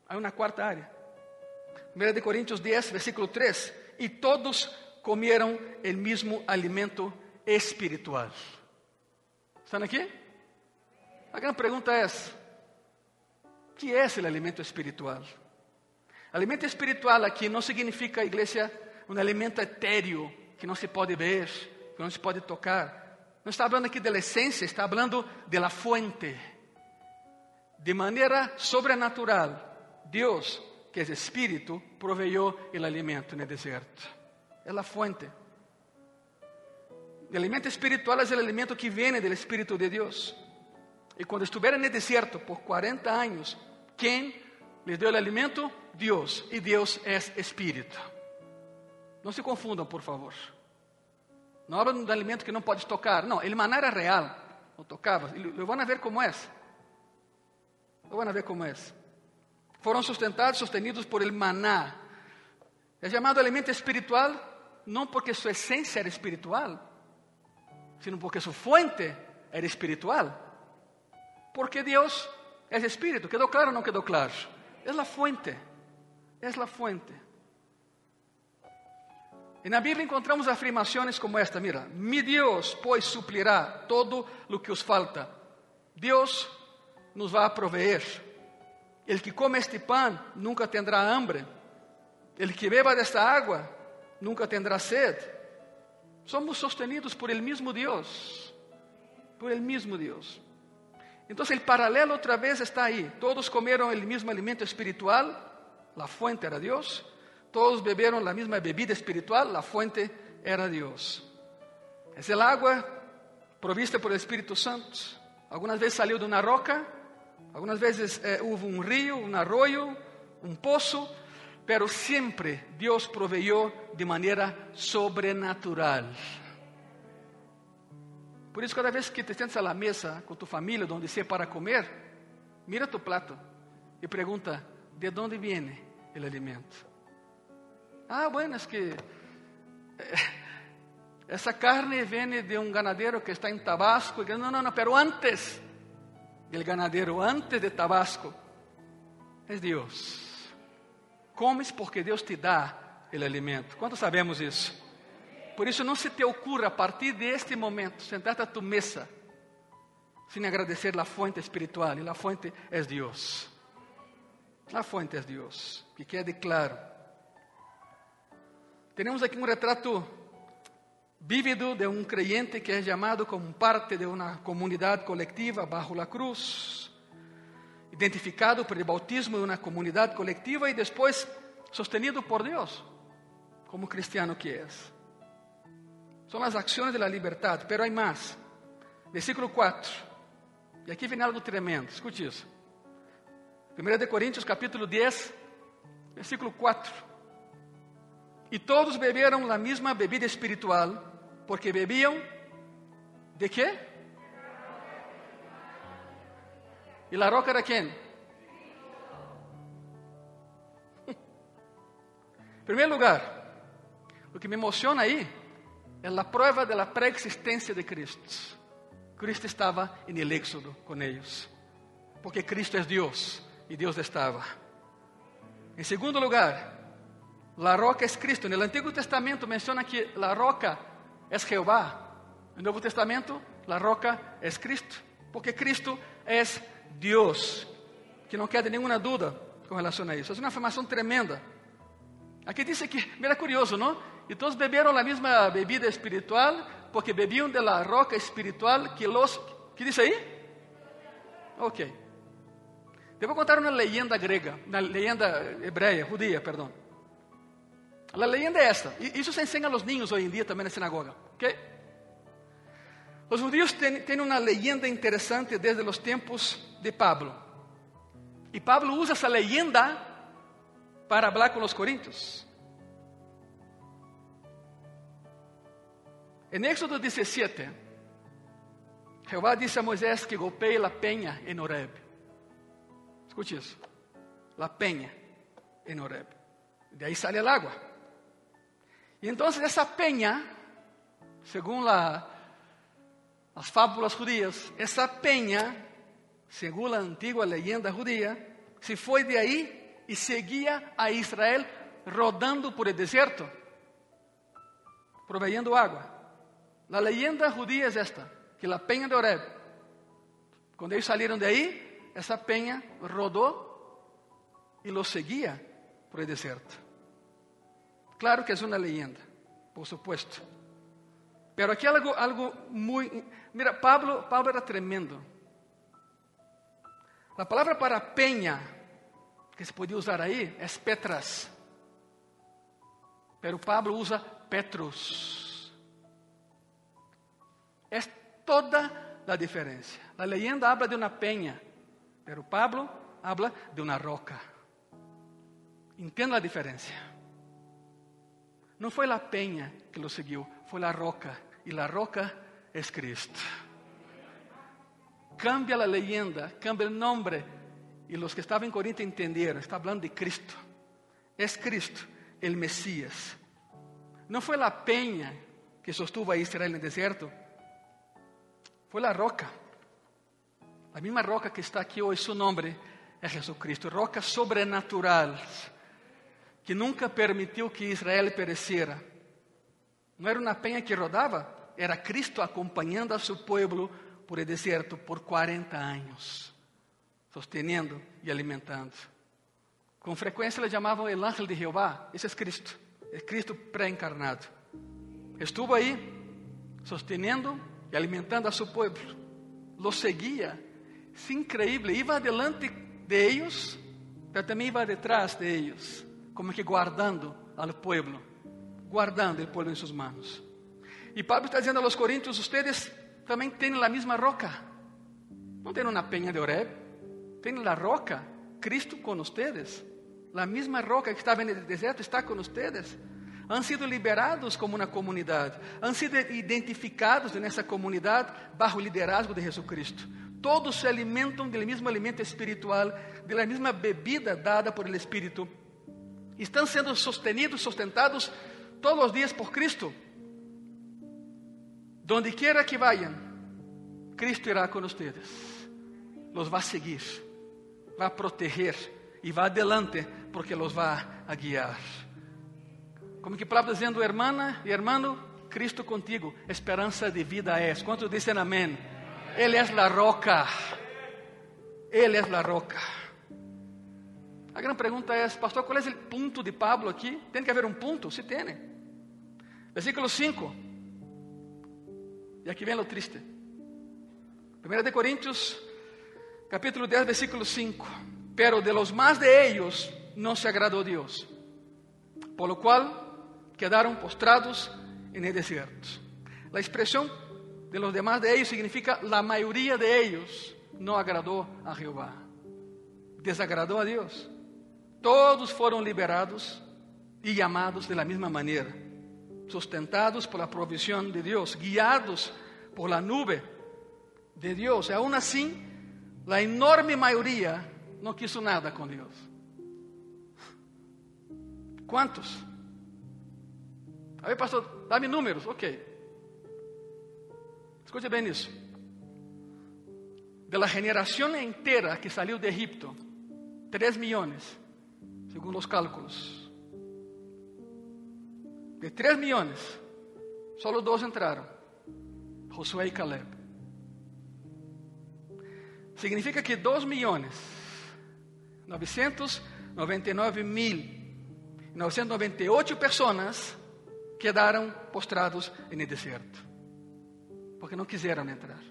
Há uma quarta área. 1 de Coríntios 10, versículo 3. E todos comeram o mesmo alimento espiritual. Estão aqui? A grande pergunta é: o que é o alimento espiritual? Alimento espiritual aqui não significa, igreja, um alimento etéreo que não se pode ver, que não se pode tocar. Não está falando aqui da essência, está falando da fuente. De maneira sobrenatural, Deus, que é Espírito, proveyó o alimento no deserto. É a fuente. O alimento espiritual é o alimento que vem do Espírito de Deus. E quando estiveram no deserto por 40 anos, quem lhes deu o alimento? Deus. E Deus é Espírito. Não se confundam, por favor. Não hablam de alimento que não pode tocar. Não, ele maná era real. Não tocava. Lo van ver como é. Lo van ver como é. Foram sustentados, sostenidos por el maná. É chamado alimento espiritual não porque sua essência era espiritual, sino porque sua fuente era espiritual. Porque Deus é espírito. ¿Quedou claro ou não quedou claro? É a fuente. É a fuente. E na Bíblia encontramos afirmações como esta: mira, mi Deus, pois, suplirá todo o que os falta. Deus nos vai proveer. El que come este pão nunca terá hambre. El que beba desta água nunca terá sede. Somos sostenidos por el mismo Deus. Por el mismo Deus. Então, o paralelo outra vez está aí. Todos comeram o mesmo alimento espiritual, a fuente era Deus. Todos beberam a mesma bebida espiritual, a fuente era Deus. É a água provista por Espírito Santo. Algumas vezes saiu de uma roca, algumas vezes eh, houve um rio, um arroio, um poço, pero sempre Deus proveyó de maneira sobrenatural. Por isso, cada vez que te sentas à mesa com tu família, onde seja para comer, mira tu plato e pergunta: de onde viene o alimento? Ah, bueno, es que essa carne vem de um ganadeiro que está em Tabasco. Não, não, não, pero antes del ganadeiro, antes de Tabasco, é Deus. Comes porque Deus te dá o alimento. Quantos sabemos isso? Por isso, não se te ocorra a partir deste momento sentar-te a tu mesa sem agradecer a fonte espiritual. E a fonte é Deus. A fonte é Deus. Que quede claro. Temos aqui um retrato vívido de um creyente que é chamado como parte de uma comunidade coletiva bajo la cruz, identificado por el bautismo de uma comunidade coletiva e depois sostenido por Deus, como cristiano que é. São as ações da liberdade, pero há mais. Versículo 4. E aqui vem algo tremendo, escute isso. 1 de Coríntios, capítulo 10, versículo 4. E todos beberam a mesma bebida espiritual, porque bebiam de quê? E a roca era quem? Em primeiro lugar, o que me emociona aí é a prova da pré-existência de Cristo. Cristo estava em el éxodo com eles, porque Cristo é Deus e Deus estava. Em segundo lugar, a roca é Cristo. No Antigo Testamento menciona que a roca é Jeová. No Novo Testamento, a roca é Cristo, porque Cristo é Deus. Que não quede nenhuma dúvida com relação a isso. É uma afirmação tremenda. Aqui diz que, mira curioso, não? E todos beberam a mesma bebida espiritual, porque bebiam de la roca espiritual que los... ¿Qué dice ahí? Ok. Te vou contar uma leyenda grega, uma leyenda hebreia, judia, perdão. A leyenda é esta. E isso se ensina aos niños hoje em dia também na sinagoga. Ok? Os judíos têm uma leyenda interessante desde os tempos de Pablo. E Pablo usa essa leyenda para falar com os coríntios. Em Éxodo 17, Jeová disse a Moisés que golpeie a penha em Horeb. Escute isso. La penha em Horeb. De aí sale a água. E então essa penha, segundo la, as fábulas judías, essa penha, segundo a antiga leyenda judía, se foi de aí e seguia a Israel rodando por el deserto, proveyendo água. A leyenda judía é esta, que a penha de Oreb, quando eles saíram de aí, essa penha rodou e los seguia por el deserto. Claro que é uma leyenda, por supuesto. Pero aqui algo, algo muy... Mira, Pablo, Pablo era tremendo. A palavra para penha, que se podia usar aí, é petras. Pero Pablo usa petros. É toda a diferença. A leyenda habla de uma penha, pero Pablo habla de uma roca. Entenda a diferença. Não foi a penha que lo seguiu, foi a roca. E a roca é Cristo. Cambia a leyenda, cambia o nome. E os que estavam em Corinto entenderam, está falando de Cristo. É Cristo, o Messias. Não foi a penha que sostuvo a Israel no deserto, foi a roca. A mesma roca que está aqui hoje, seu nome é Jesus Cristo, roca sobrenatural, que nunca permitiu que Israel perecera. Não era uma penha que rodava, era Cristo acompanhando a seu povo por el deserto por 40 anos, sosteniendo e alimentando. Com frequência le chamavam el ángel de Jehová, esse é Cristo, é Cristo pré-encarnado. Estuvo aí, sosteniendo alimentando a seu povo, lo seguia, é incrível, iba adelante de ellos, mas também iba detrás de ellos, como que guardando al pueblo, guardando el pueblo em suas manos. E Pablo está dizendo a los coríntios: ustedes também têm a mesma roca. Não têm uma penha de Oreb, têm a roca, Cristo com ustedes. A mesma roca que estava no deserto está com ustedes. Han sido liberados como uma comunidade, han sido identificados nessa comunidade bajo o liderazgo de Jesucristo. Todos se alimentam do mesmo alimento espiritual, da mesma bebida dada por el Espírito. Estão sendo sostenidos, sustentados todos os dias por Cristo. Donde quiera que vayan, Cristo irá con ustedes. Los va a seguir, va a proteger e va adelante porque los va a guiar. Como que Pablo dizendo, hermana e hermano, Cristo contigo, esperança de vida é. Quantos dizem amém? Ele é a roca. Ele é a roca. A grande pergunta é, pastor, qual é o ponto de Pablo aqui? Tem que haver um ponto? Se tem. Versículo 5. E aqui vem o triste. 1 de Coríntios, capítulo 10, versículo 5. Pero de los más de ellos no se agradó Dios, por lo cual quedaron postrados en el desierto. La expresión de los demás de ellos significa la mayoría de ellos no agradó a Jehová, desagradó a Dios. Todos fueron liberados y llamados de la misma manera sustentados por la provisión de Dios, guiados por la nube de Dios. Y aún así, la enorme mayoría no quiso nada con Dios. ¿Cuántos? A ver, pastor, dá-me números. Ok. Escute bem isso. De la generación entera que salió de Egipto, 3 millones, según los cálculos. De 3 milhões, só dois entraram: Josué e Caleb. Significa que 2 milhões, 999 mil, 998 pessoas quedaram postrados no deserto. porque não quiseram entrar,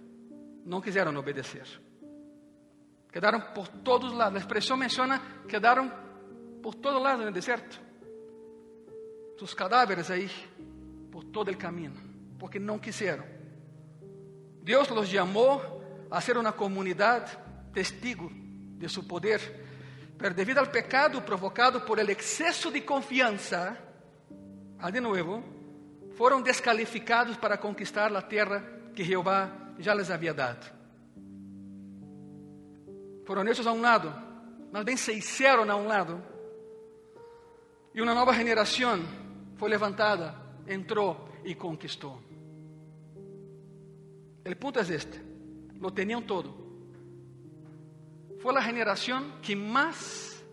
não quiseram obedecer. Quedaram por todos lados. A expressão menciona quedaram por todos lados no deserto. Sus cadáveres aí por todo o caminho, porque não quiseram. Deus los chamou a ser uma comunidade testigo de su poder, pero devido al pecado provocado por el exceso de confianza, ah, de nuevo, fueron descalificados para conquistar la tierra que Jehová já les havia dado. Foram hechos a um lado, mas bem se hicieron a um lado, e uma nova geração foi levantada, entrou e conquistou. O ponto é este: lo tenían todo. Foi a geração que mais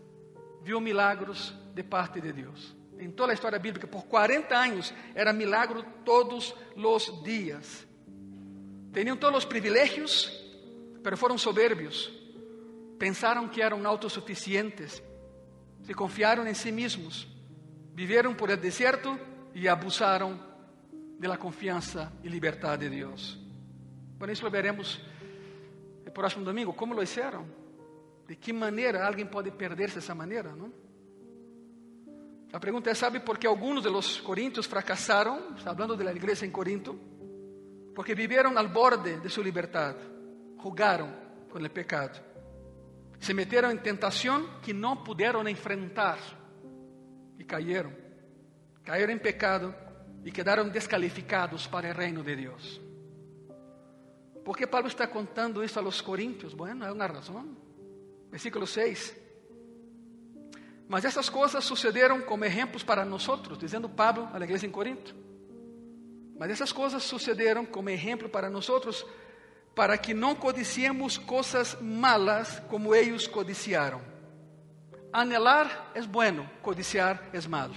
viu milagros de parte de Deus. Em toda a história bíblica, por 40 anos, era milagro todos os dias. Tinham todos os privilégios, mas foram soberbios. Pensaram que eram autossuficientes. Se confiaram em si mesmos. Viveram por el deserto e abusaram da confiança e liberdade de Deus. Por isso lo veremos no próximo domingo, como lo hicieron. De que maneira alguém pode perder-se dessa maneira, não? A pergunta é: sabe por que alguns de los corintios fracassaram? Está falando da igreja em Corinto. Porque viveram al borde de sua liberdade, jugaram com o pecado, se meteram em tentação que não puderam enfrentar e caíram, caíram em pecado e quedaram descalificados para o reino de Deus. ¿Por que Pablo está contando isso a los Coríntios? Bueno, é uma razão. Versículo 6. Mas essas coisas sucederam como exemplos para nós, dizendo Pablo à igreja em Corinto. Mas essas coisas sucederam como exemplo para nós, para que não codiciemos coisas malas como eles codiciaram. Anelar é bueno, codiciar é malo.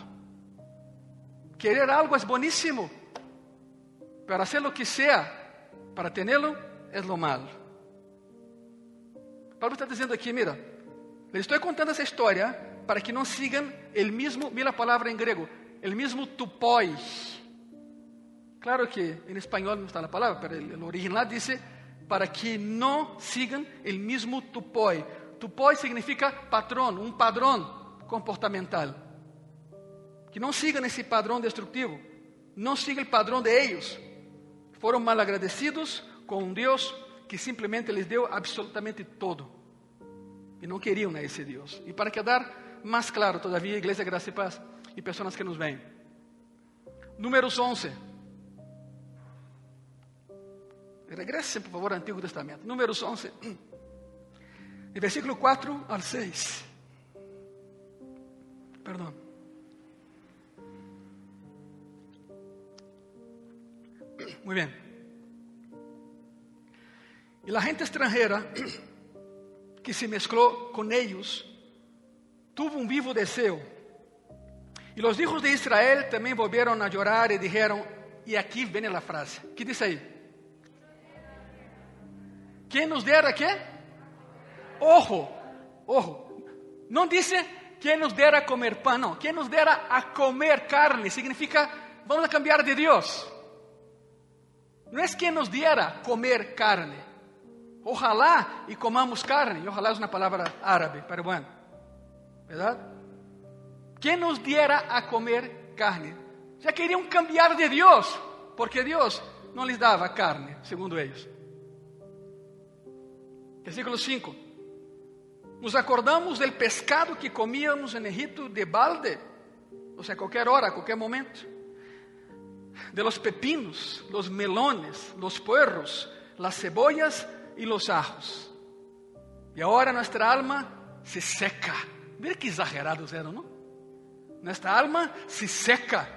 Querer algo é boníssimo, para hacer lo que sea para tê-lo é lo malo. Pablo está dizendo aqui, mira, les estou contando essa história para que não sigam o mesmo, mira a palavra em grego, o mesmo tupoi. Claro que em espanhol não está a palavra, mas o original diz para que não sigam o mesmo tupoi. Tupoi significa patrão, um padrão comportamental. Que não sigam esse padrão destrutivo, não sigam o padrão de eles foram mal agradecidos com um Deus que simplesmente lhes deu absolutamente todo. E não queriam a esse Deus. E para quedar mais claro todavia, Igreja Graça e Paz e pessoas que nos veem. Números 11. Regressem, por favor, ao Antigo Testamento. Números 11. De versículo 4 al 6. Perdão. Muy bien. Y la gente extranjera que se mezcló con ellos tuvo un vivo deseo. Y los hijos de Israel también volvieron a llorar y dijeron, y aquí viene la frase, ¿qué dice ahí? ¿Quién nos diera qué? Ojo, ojo, no dice quién nos diera comer pan, no, quién nos diera a comer carne, significa vamos a cambiar de Dios. Não é quem nos diera comer carne. Ojalá e comamos carne. Ojalá é uma palavra árabe, peruano. Verdade? Quem nos diera a comer carne. Já queriam cambiar de Deus, porque Deus não lhes dava carne, segundo eles. Versículo 5. Nos acordamos del pescado que comíamos en Egipto de balde, ou seja, a qualquer hora, a qualquer momento de los pepinos, los melones, los puerros, las cebollas y los ajos. Y ahora nuestra alma se seca. Mira que exagerados eran, ¿no? Nuestra alma se seca,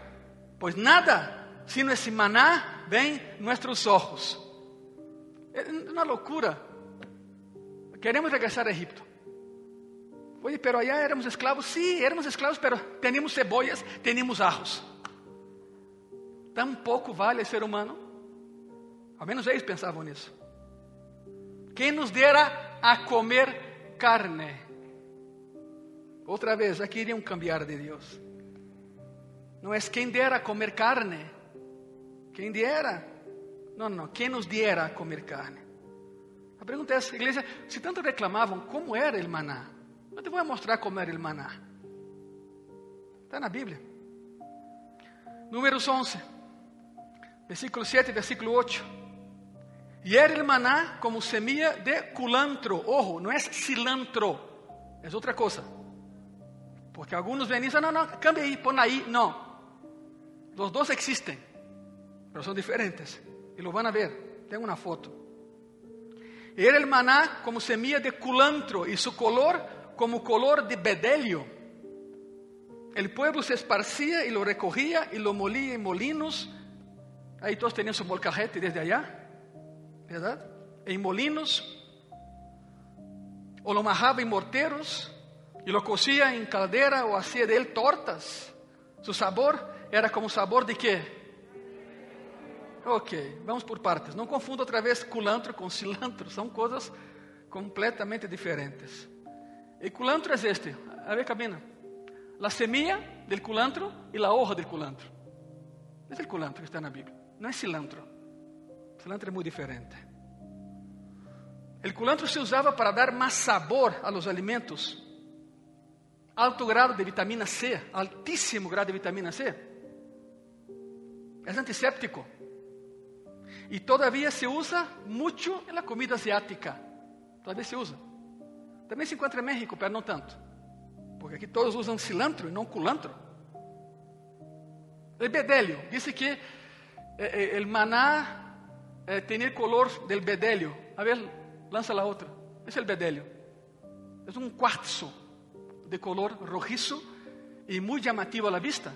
pues nada, sino ese maná, ven nuestros ojos. Es una locura. Queremos regresar a Egipto. Oye, pero allá éramos esclavos. Sí, éramos esclavos, pero teníamos cebollas, teníamos ajos. Tão pouco vale ser humano? Ao menos eles pensavam nisso. Quem nos dera a comer carne? Outra vez, já queriam cambiar de Deus. Não é quem dera a comer carne, quem dera. No, no, ¿quién nos diera a comer carne? La pregunta es, iglesia, si tanto reclamaban, ¿cómo era el maná? Yo te voy a mostrar cómo era el maná. Está en la Biblia. Números 11, versículo 7 versículo 8. Y era el maná como semilla de culantro. Ojo, no es cilantro, es otra cosa. Porque algunos ven y dicen, no, no, cambia ahí, pon ahí. No. Los dos existen, pero son diferentes. Y lo van a ver. Tengo una foto. Era el maná como semilla de culantro y su color como color de bedelio. El pueblo se esparcía y lo recogía y lo molía en molinos. Ahí todos tenían su molcajete desde allá, ¿verdad? En molinos. O lo majaba en morteros y lo cocía en caldera o hacía de él tortas. Su sabor era como sabor de quê? Ok, vamos por partes. Não confunda outra vez culantro com cilantro, são coisas completamente diferentes. E culantro é este, a ver cabina. La semilla del culantro y la hoja del culantro. Es el culantro que está en la Biblia, no es cilantro. Cilantro es muy diferente. El culantro se usaba para dar más sabor a los alimentos. Alto grado de vitamina C, altísimo grado de vitamina C. Es antiséptico. Y todavía se usa mucho en la comida asiática. Todavía se usa. Também se encontra em México, pero não tanto. Porque aqui todos usam cilantro e não culantro. El bedelio. Dice que eh, eh, el maná eh, tiene el color del bedelio. A ver, lanza la otra. Es el bedelio. Es un cuarzo de color rojizo y muy llamativo a la vista.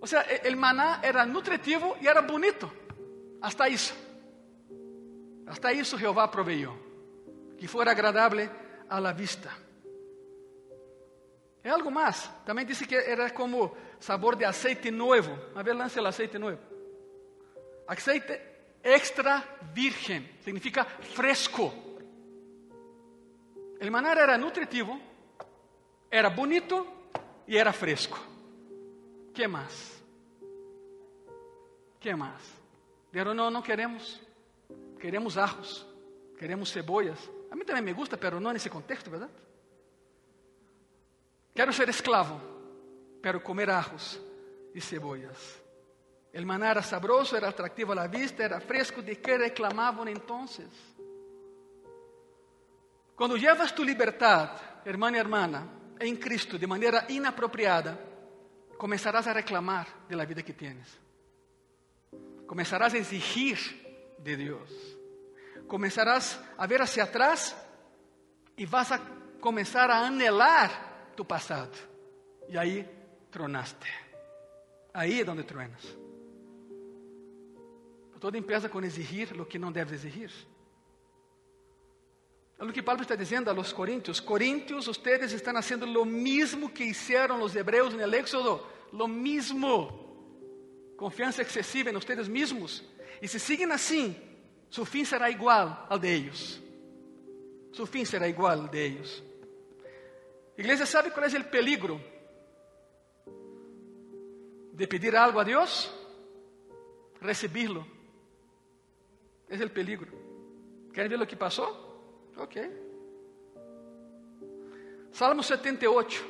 O sea, e, el maná era nutritivo y era bonito. Hasta isso. Hasta isso Jeová proveyó. Que fuera agradable a la vista. É algo mais. Também disse que era como sabor de aceite novo. A ver, lance o aceite novo. Aceite extra virgem. Significa fresco. El maná era nutritivo, era bonito e era fresco. que mais? que mais? Disseram, não, não queremos. Queremos arroz. Queremos cebollas. A mim também me gusta, pero não nesse contexto, verdade? Quero ser esclavo, pero comer ajos e cebollas. El maná era sabroso, era atractivo la vista, era fresco. ¿De qué reclamaban entonces? Cuando llevas tu libertad, hermana y hermana, en Cristo de manera inapropiada, comenzarás a reclamar de la vida que tienes. Comenzarás a exigir de Dios. Comenzarás a ver hacia atrás y vas a comenzar a anhelar tu pasado. Y ahí tronaste. Ahí es donde truenas. Todo empieza com exigir o que não deve exigir. É o que Paulo está dizendo a los coríntios. Coríntios, ustedes estão fazendo lo mismo que hicieron os hebreus no Éxodo. Lo mismo. Confiança excessiva em ustedes mesmos. E se siguen assim, su fim será igual ao de ellos. Su fim será igual ao de ellos. Igreja, ¿sabe qual é o peligro de pedir algo a Deus? Recibirlo. Esse é o peligro. Querem ver o que passou? Ok. Salmo 78,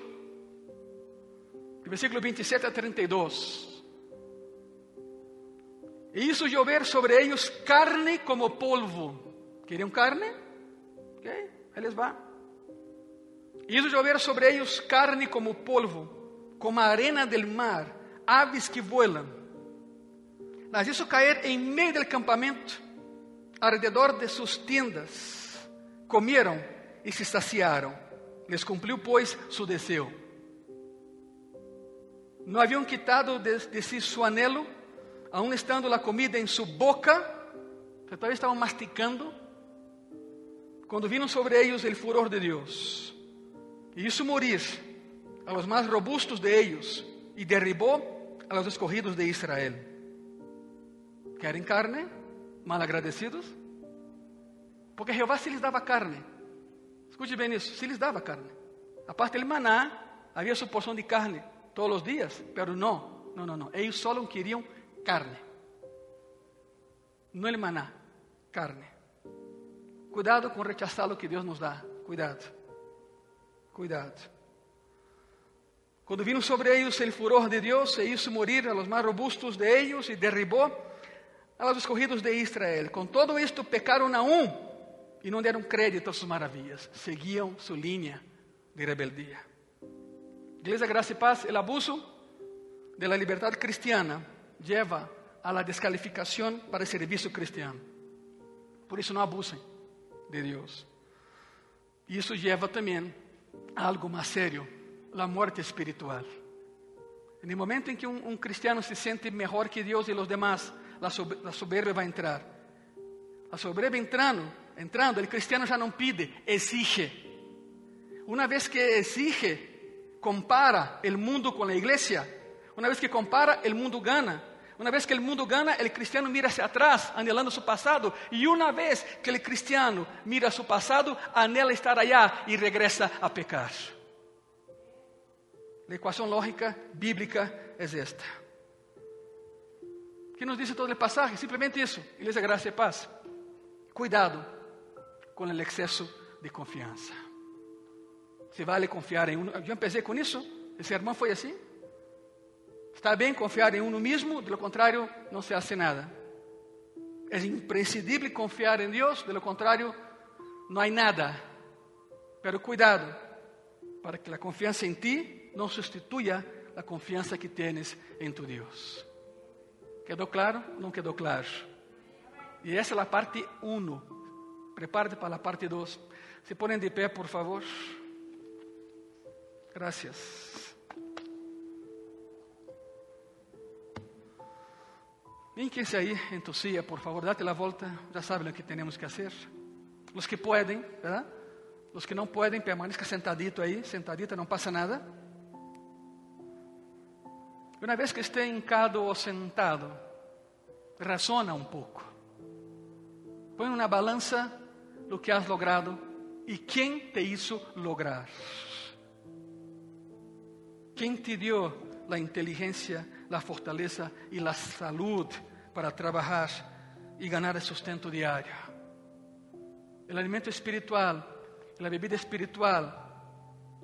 versículo 27 a 32. E hizo llover sobre ellos carne como polvo. ¿Queriam carne? Ok, aí les va. Hizo llover sobre ellos carne como polvo, como arena del mar, aves que vuelan. Las hizo caer en medio del campamento alrededor de suas tendas, comieron e se saciaram. Les cumpriu, pois, su deseo. Não haviam quitado de, de si su anhelo, aun estando a comida em sua boca, todavía estavam masticando, quando vino sobre eles o furor de Deus. E hizo morir a los mais robustos de ellos e derribou a los escogidos de Israel. ¿Querem carne? mal agradecidos? Porque Jeová se lhes dava carne. Escute bem isso, se lhes dava carne. A parte do maná, havia sua porção de carne todos os dias, pero não, não, não, não. Eles só queriam carne. no el maná, carne. Cuidado con rechazar lo que Dios nos da. Cuidado. Cuidado. Cuando vino sobre ellos el furor de Dios, se hizo morir a los más robustos de ellos y derribó a los escogidos de Israel. Con todo esto pecaron aún y no dieron crédito a sus maravillas. Seguían su línea de rebeldía. Iglesia Gracia y Paz, el abuso de la libertad cristiana lleva a la descalificación para el servicio cristiano. Por eso no abusen de Dios. Y eso lleva también a algo más serio, la muerte espiritual. El momento en que un, un cristiano se siente mejor que Dios y los demás, la, sober, la soberbia va a entrar. La soberbia entrando, entrando, el cristiano ya no pide, exige. Una vez que exige, compara el mundo con la iglesia. Una vez que compara, el mundo gana. Una vez que el mundo gana, el cristiano mira hacia atrás, anhelando su pasado. Y una vez que el cristiano mira su pasado, anhela estar allá y regresa a pecar. La ecuación lógica bíblica es esta. ¿Qué nos dice todo el pasaje? Simplemente eso. Iglesia, gracia y paz. Cuidado con el exceso de confianza. Se vale confiar en uno. Yo empecé con eso. El sermón fue así. Está bien confiar en uno mismo, de lo contrario no se hace nada. Es imprescindible confiar en Dios, de lo contrario no hay nada. Pero cuidado, para que la confianza en ti no sustituya la confianza que tienes en tu Dios. ¿Quedó claro? No quedó claro. Y esa es la parte 1. Prepárate para la parte 2. Se ponen de pie, por favor. Gracias. Ínquense aí em tu silla, por favor, date la volta, já sabem o que temos que fazer. Os que podem. Os que não podem, permaneça sentadito aí, sentadita, não passa nada. Uma vez que esteja hincado ou sentado, razona um pouco. Põe na balança o que has logrado e quem te hizo lograr. Quem te deu a inteligência, a fortaleza e a saúde para trabajar y ganar el sustento diario. El alimento espiritual, la bebida espiritual,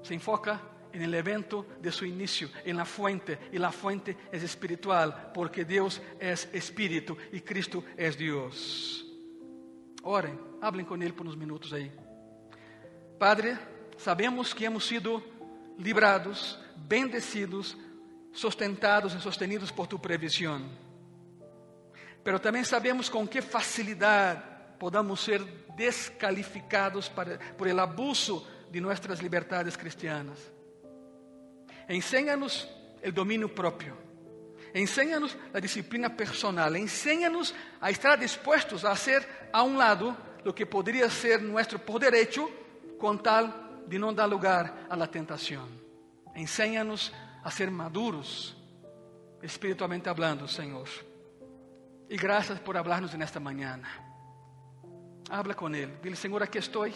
se enfoca en el evento de su inicio, en la fuente, y la fuente es espiritual, porque Dios es espíritu y Cristo es Dios. Oren, hablen con Él por unos minutos ahí. Padre, sabemos que hemos sido librados, bendecidos, sustentados y sostenidos por tu previsión. Pero também sabemos com que facilidade podamos ser descalificados para, por el abuso de nossas liberdades cristianas. Enséñanos o domínio próprio. Enséñanos a disciplina personal. Enséñanos a estar dispuestos a hacer a um lado lo que poderia ser nuestro por derecho, com tal de não dar lugar a la tentação. Enséñanos a ser maduros, espiritualmente hablando, Senhor. E graças por hablarnos nesta manhã. Habla com Ele. Dile, Senhor, aqui estou.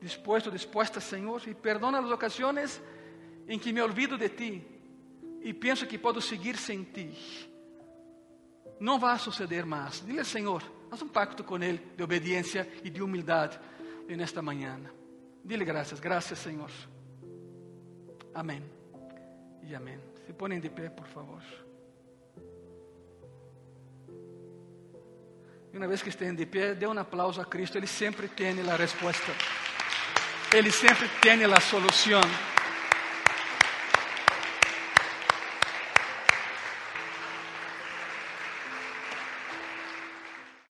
Dispuesto, dispuesta, Senhor. E perdona as ocasiões em que me olvido de Ti. E penso que posso seguir sem Ti. Não vai suceder mais. Dile, Senhor, haz um pacto com Ele de obediência e de humildade nesta manhã. Dile graças. Graças, Senhor. Amém. E amém. Se ponem de pé, por favor. E uma vez que estejam de pé, dê um aplauso a Cristo. Ele sempre tem a resposta. Ele sempre tem a solução.